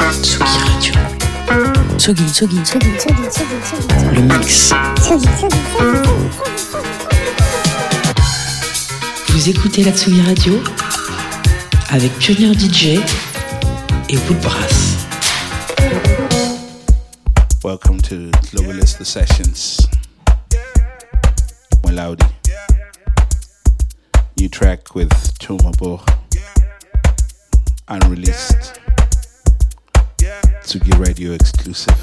Tsugi Radio. Tsugi, Tsugi, Tsugi, Tsugi, Tsugi, Tsugi. Le mix. Vous écoutez la Tsugi Radio avec Pionnier DJ et Woodbrass. Welcome to Globalist The Sessions. Malaudi. New track with Chumabo. Unreleased. Tsugi Radio exclusive.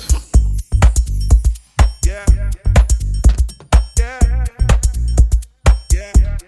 The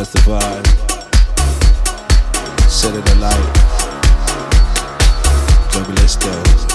was the vibe. Set it alight. Globalisto.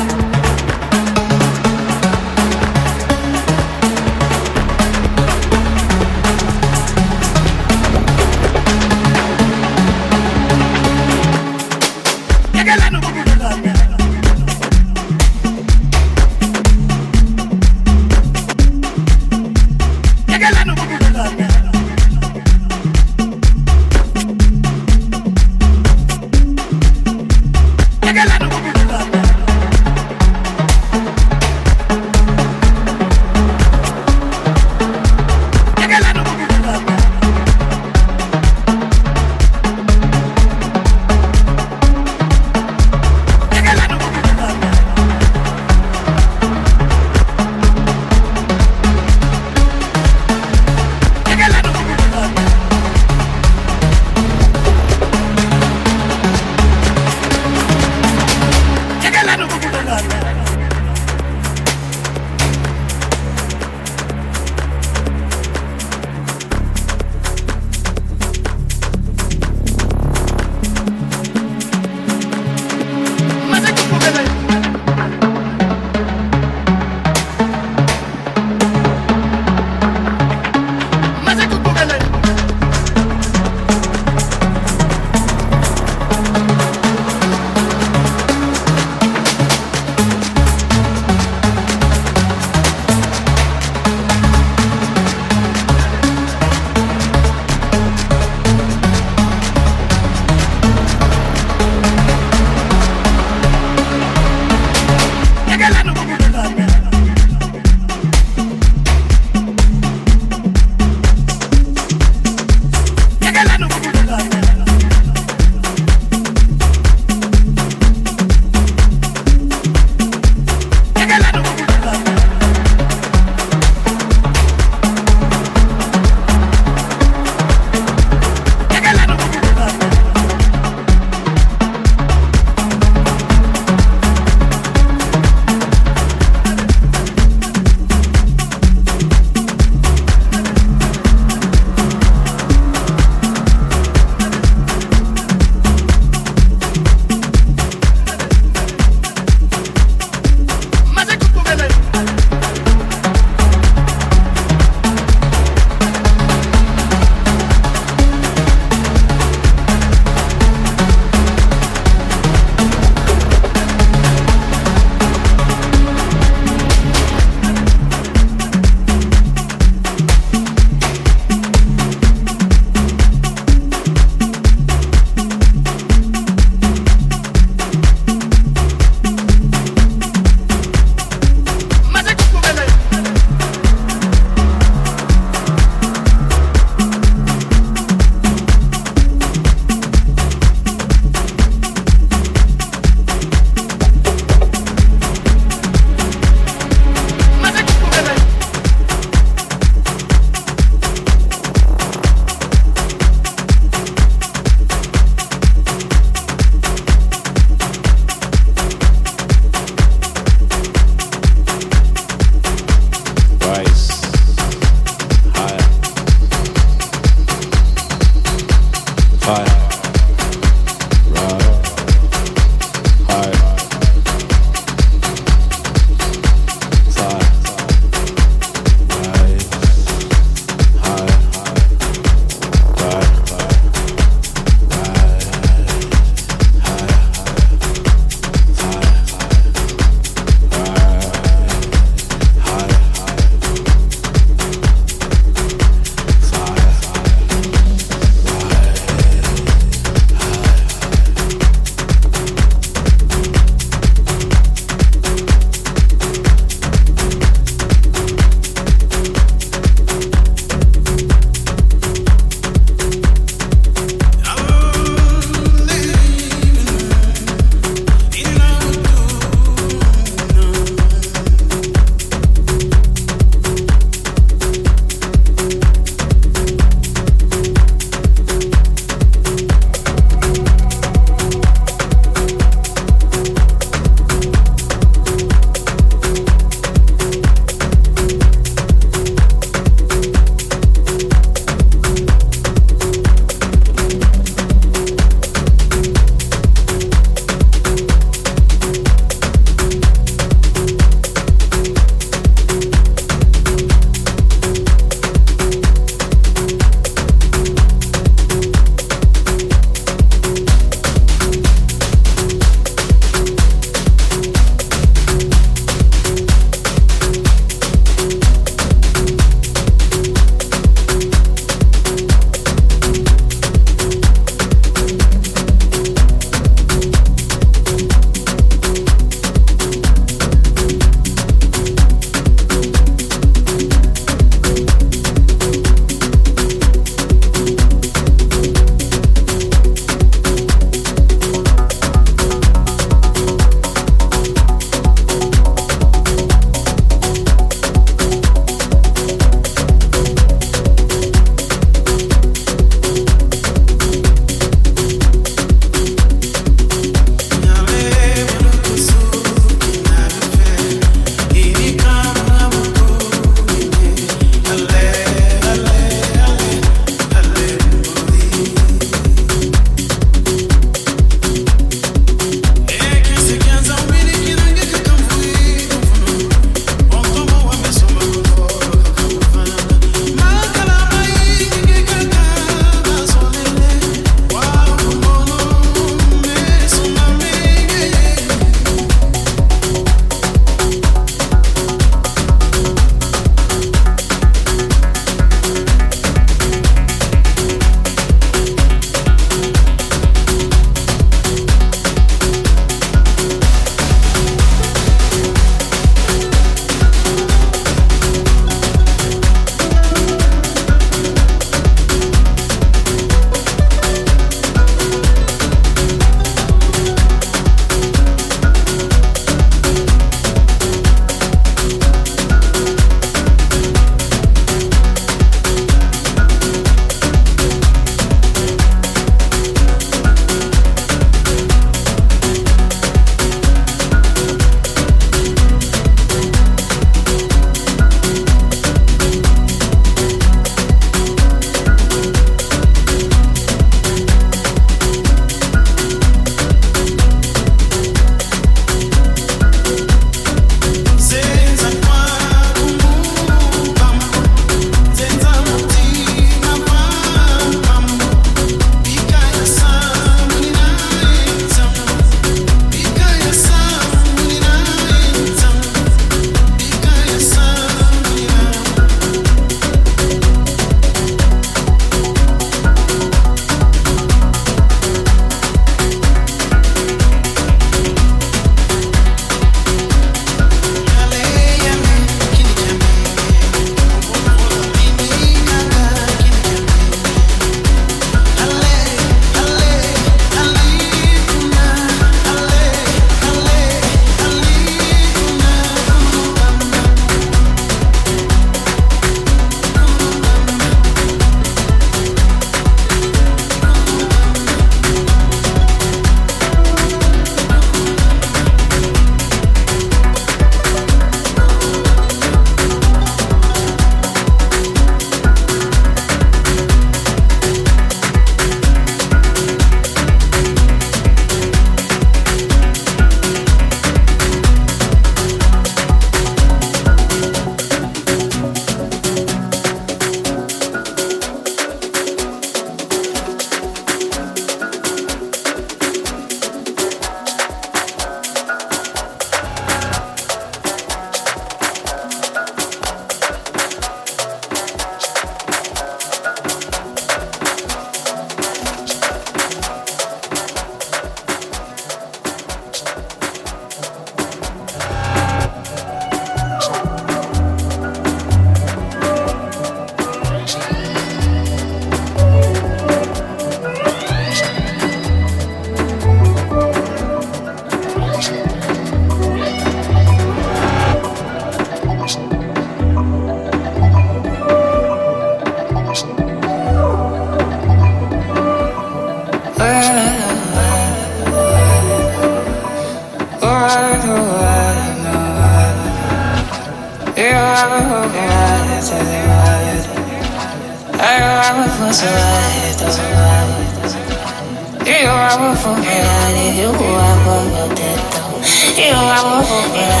now.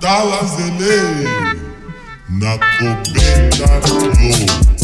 Dala Dalazele, na copeta, yo.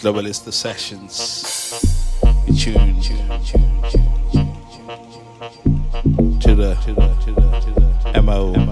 Globalist the sessions. Tune, to the to the to the to the MO LA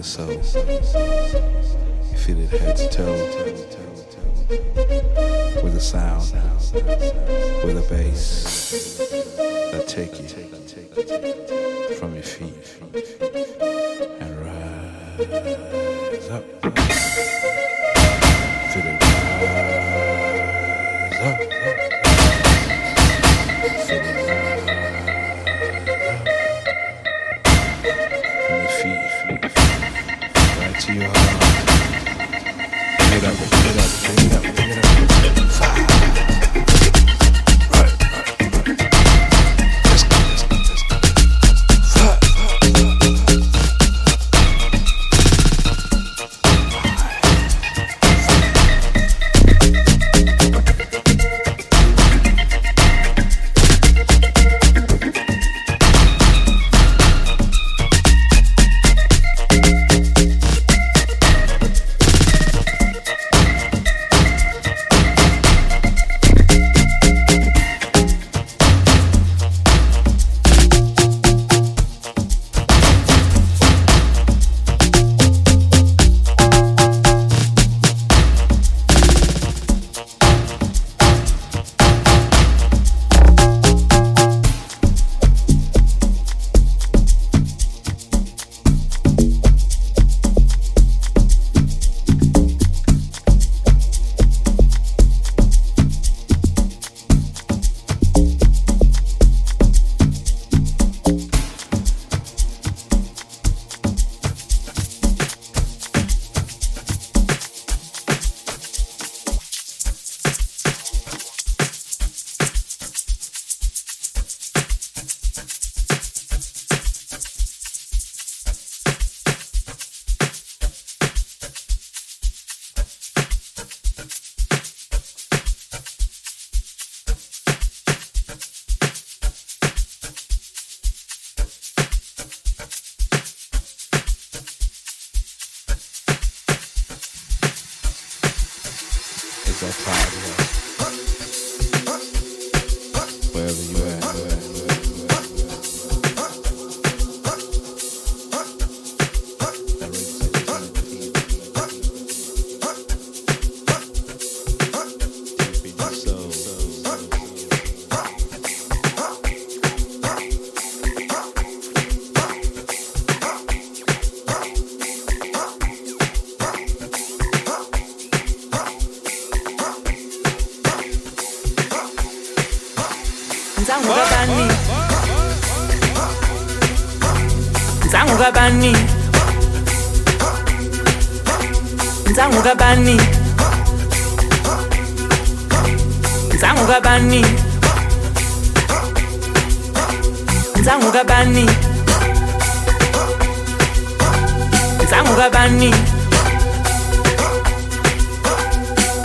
the soul. You feel it head to toe, with a sound, with a bass. That take you. From your feet. And rise up.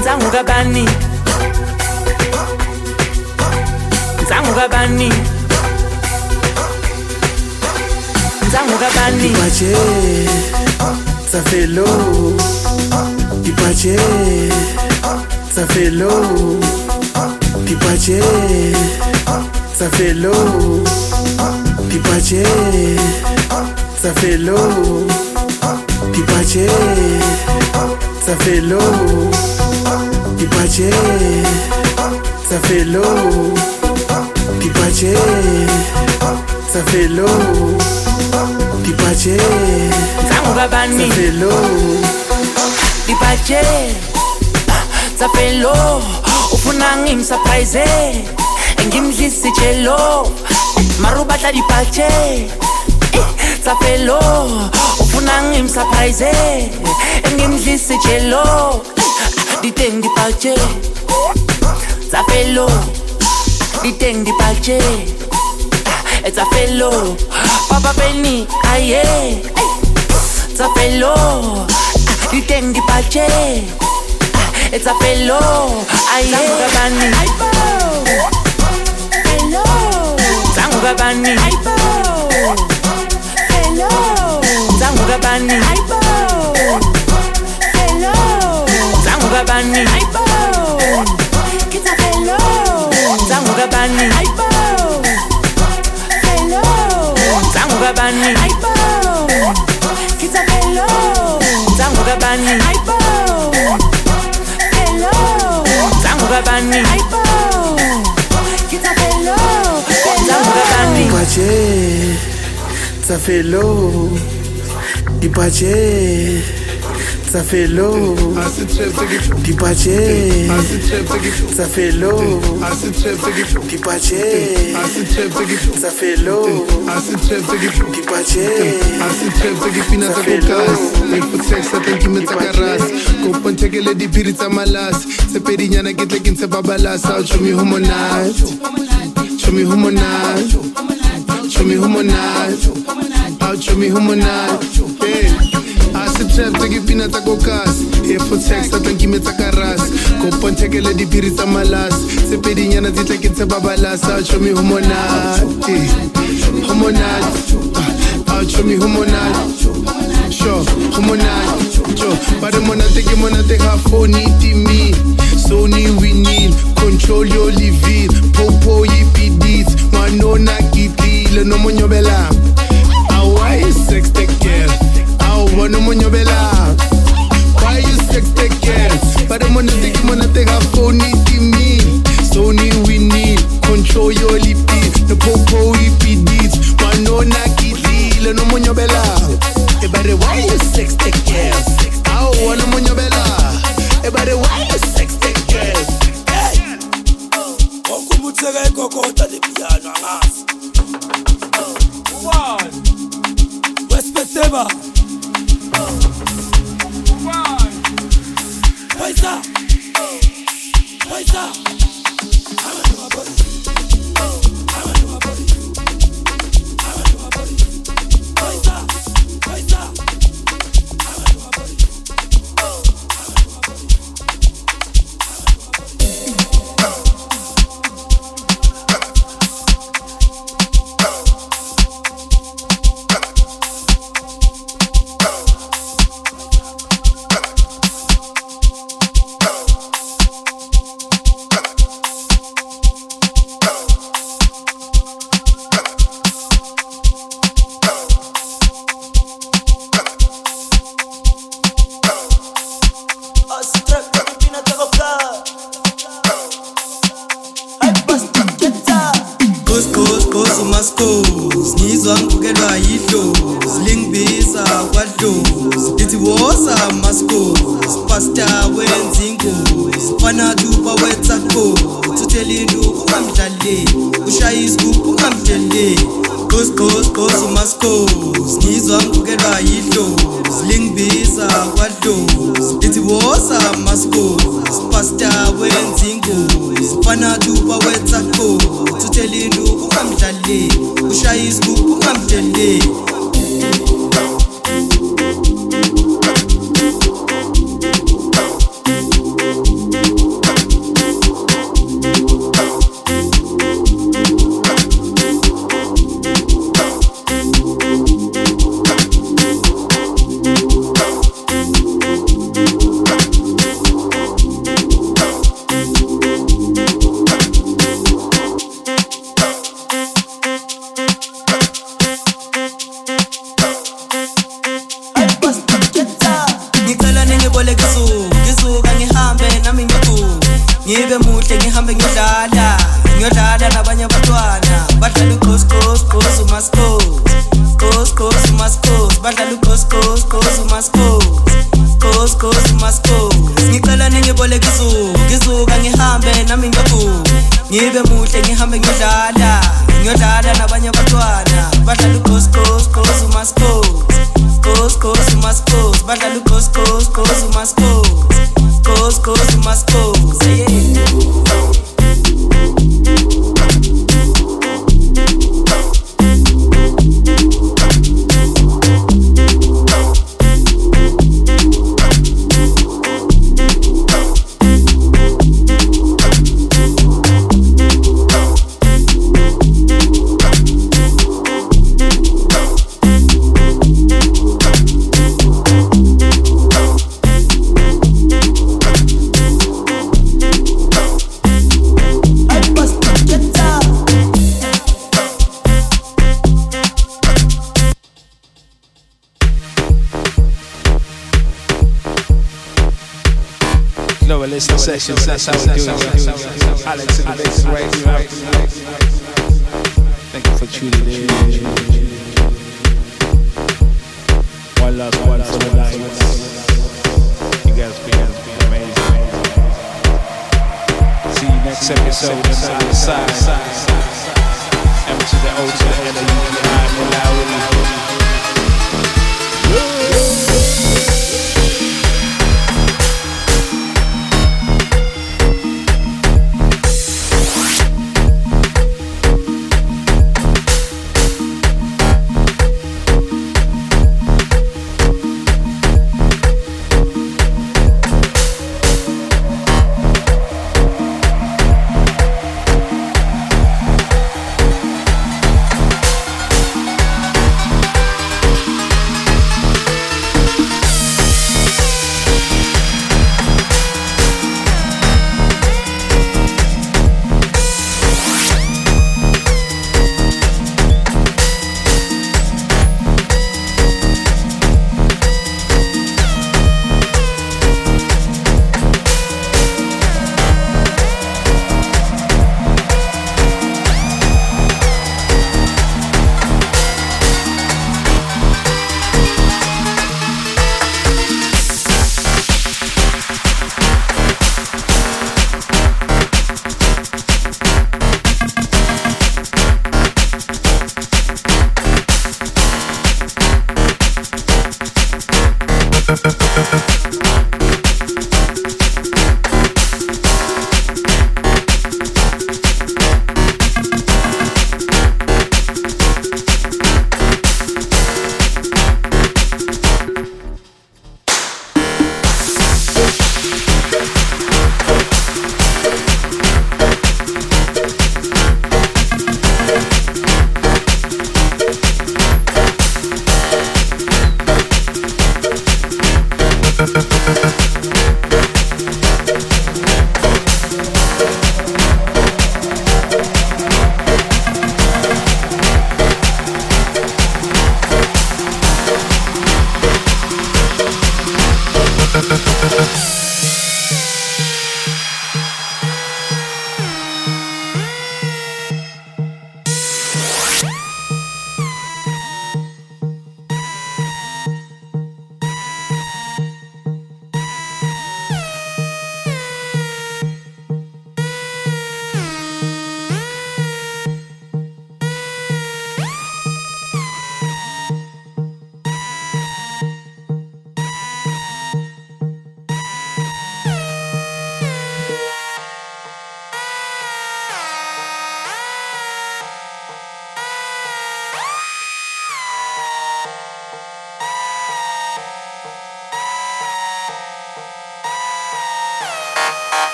nzanguka bani nzanguka bani nzanguka bani ipache tsafelo ipache tsafelo tipache tsafelo tipache tsafelo tipache tsafelo, tipache, tsafelo. Dipache, ça fait l'eau. Dipache, ça fait l'eau. Dipache, ça fait l'eau. Dipache, ça fait l'eau. Dipache, Nzangu ça kabani fait l'eau. Dipache Safelo Ufuna ngimsurprise Ngimdlisi chelo di teng di pache tsa felo di di pache e tsa felo papa penny aye. Tsa felo di di pache e tsa felo aye. Bani felo tsangu bani felo tsangu bani Tanguga bani. Kitafelo Tanguga bani. Felo Tanguga bani. Kitafelo Tanguga bani. Felo Tanguga bani Kitafelo Tanguga bani. Pache Tafelo. Dipache ça fait l'eau. Du pâté ça fait l'eau. Du pâté ça fait l'eau. Du pâté ça fait l'eau. Koponthekele diphiri tsa malase sepedinyana ke tle ke ntshe babalasa show me humonat show me humonat show me humonat show me humonat asi trap takipina takokazi efotax atankime takarasi koponthekele diphiri tsa malasi tse pedinyana di tla ke tshepa balasa a tšhomi ho monate ho monate a tšhomi ho monate sure ho monate sure ba re monate ke monate ga foni timi sony we need control your living popo yipidit ngwanona kitile nomunyobelamo awayisextekele wena umunyovelaka why you sex the girls but i'm gonna take him a phone it to me sony we need control your lipid the popo ipidit manona kidile nomunyovelaka ebare eh, why you sex the girls ah, awu wena umunyovelaka ebare eh, why you sex the girls okubutheka igogota lepiyano angazi One. West sessions. That's how we do it. Alex in the mix right. Thank you for tuning in.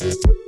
Tsugi Radio.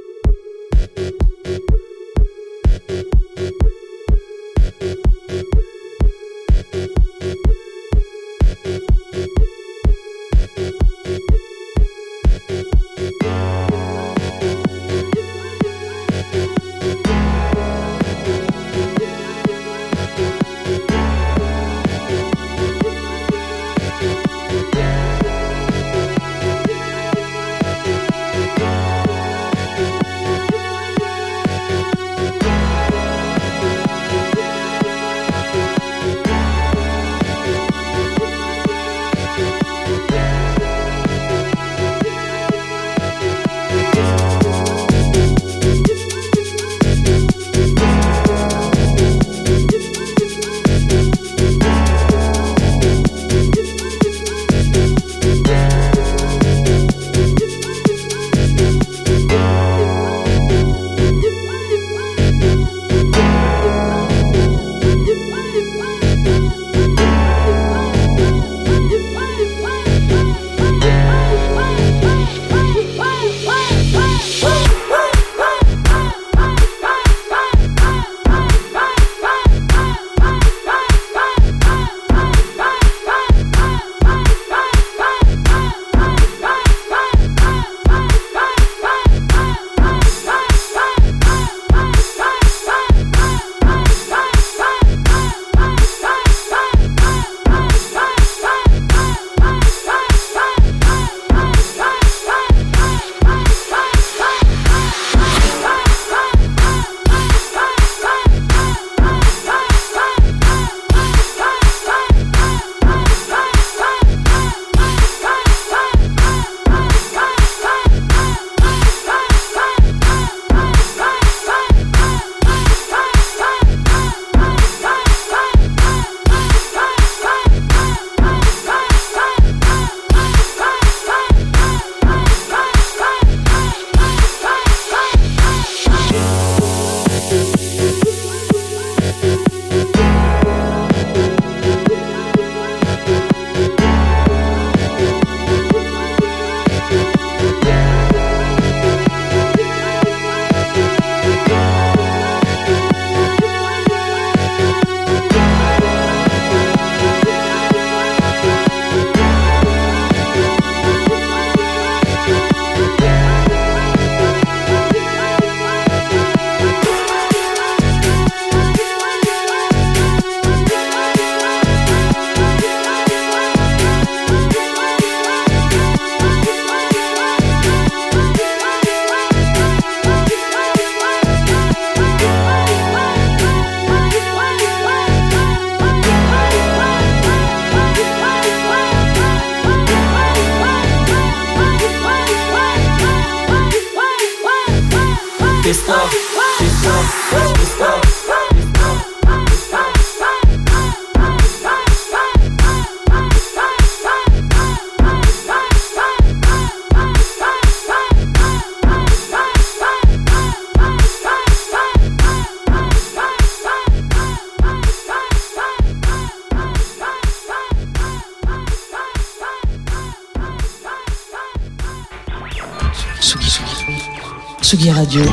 Le